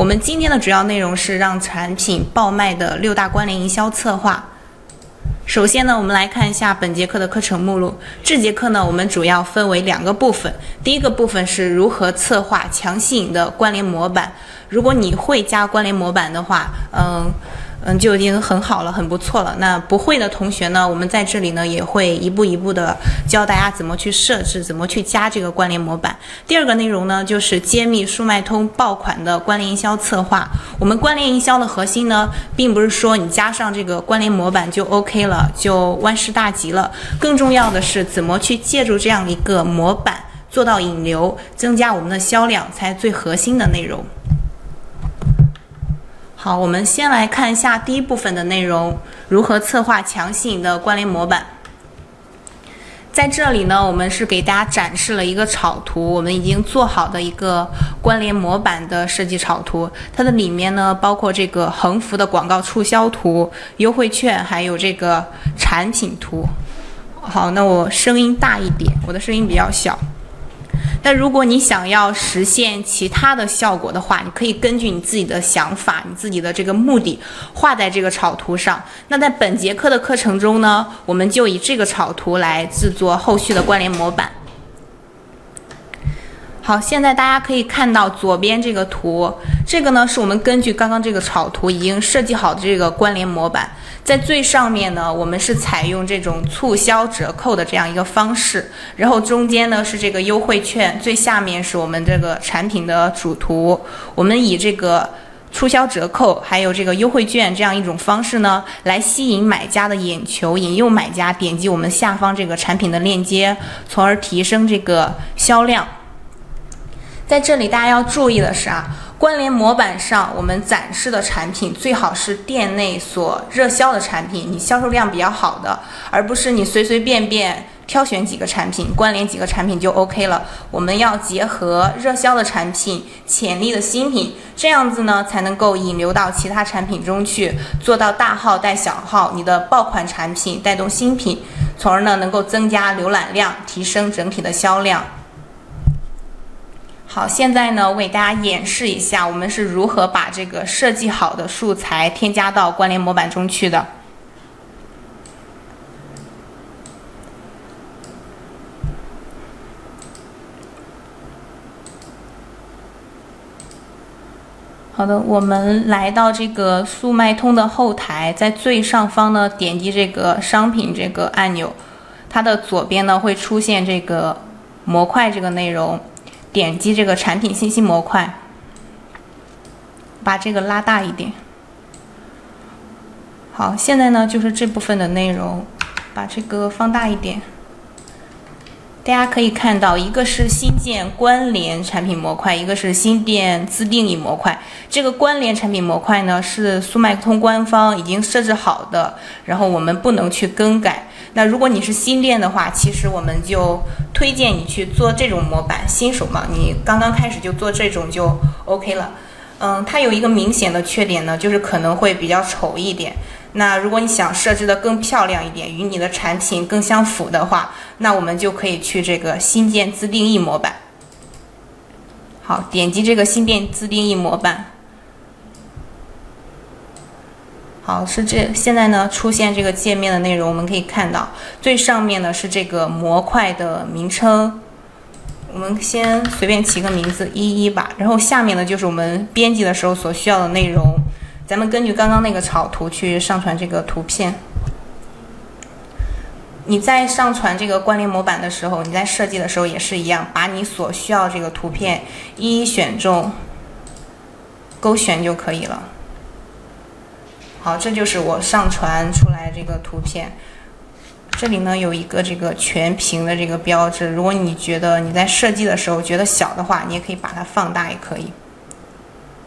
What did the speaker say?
我们今天的主要内容是让产品爆卖的六大关联营销策划。首先呢，我们来看一下本节课的课程目录。这节课呢，我们主要分为两个部分。第一个部分是如何策划强吸引的关联模板。如果你会加关联模板的话，嗯。嗯，就已经很好了，很不错了。那不会的同学呢，我们在这里呢也会一步一步的教大家怎么去设置，怎么去加这个关联模板。第二个内容呢，就是揭秘速卖通爆款的关联营销策划。我们关联营销的核心呢，并不是说你加上这个关联模板就 OK 了，就万事大吉了。更重要的是，怎么去借助这样一个模板做到引流，增加我们的销量，才最核心的内容。好，我们先来看一下第一部分的内容：如何策划强吸引的关联模板。在这里呢，我们是给大家展示了一个草图，我们已经做好的一个关联模板的设计草图。它的里面呢，包括这个横幅的广告促销图、优惠券，还有这个产品图。好，那我声音大一点，我的声音比较小。但如果你想要实现其他的效果的话，你可以根据你自己的想法、你自己的这个目的画在这个草图上。那在本节课的课程中呢，我们就以这个草图来制作后续的关联模板。好，现在大家可以看到左边这个图，这个呢是我们根据刚刚这个草图已经设计好的这个关联模板。在最上面呢，我们是采用这种促销折扣的这样一个方式，然后中间呢是这个优惠券，最下面是我们这个产品的主图。我们以这个促销折扣还有这个优惠券这样一种方式呢，来吸引买家的眼球，引诱买家点击我们下方这个产品的链接，从而提升这个销量。在这里大家要注意的是啊。关联模板上，我们展示的产品最好是店内所热销的产品，你销售量比较好的，而不是你随随便便挑选几个产品，关联几个产品就 OK 了。我们要结合热销的产品、潜力的新品，这样子呢才能够引流到其他产品中去，做到大号带小号，你的爆款产品带动新品，从而呢能够增加浏览量，提升整体的销量。好，现在呢，为大家演示一下我们是如何把这个设计好的素材添加到关联模板中去的。好的，我们来到这个速卖通的后台，在最上方呢，点击这个商品这个按钮，它的左边呢会出现这个模块这个内容。点击这个产品信息模块，把这个拉大一点。好，现在呢就是这部分的内容，把这个放大一点。大家可以看到，一个是新建关联产品模块，一个是新店自定义模块。这个关联产品模块呢是速卖通官方已经设置好的，然后我们不能去更改。那如果你是新店的话，其实我们就推荐你去做这种模板。新手嘛，你刚刚开始就做这种就 OK 了。嗯，它有一个明显的缺点呢，就是可能会比较丑一点。那如果你想设置的更漂亮一点，与你的产品更相符的话，那我们就可以去这个新建自定义模板。好，点击这个新店自定义模板。好，是这现在呢出现这个界面的内容，我们可以看到最上面呢是这个模块的名称，我们先随便起个名字一一吧，然后下面呢就是我们编辑的时候所需要的内容，咱们根据刚刚那个草图去上传这个图片。你在上传这个关联模板的时候，你在设计的时候也是一样，把你所需要这个图片一一选中，勾选就可以了。好，这就是我上传出来这个图片。这里呢有一个这个全屏的这个标志，如果你觉得你在设计的时候觉得小的话，你也可以把它放大，也可以。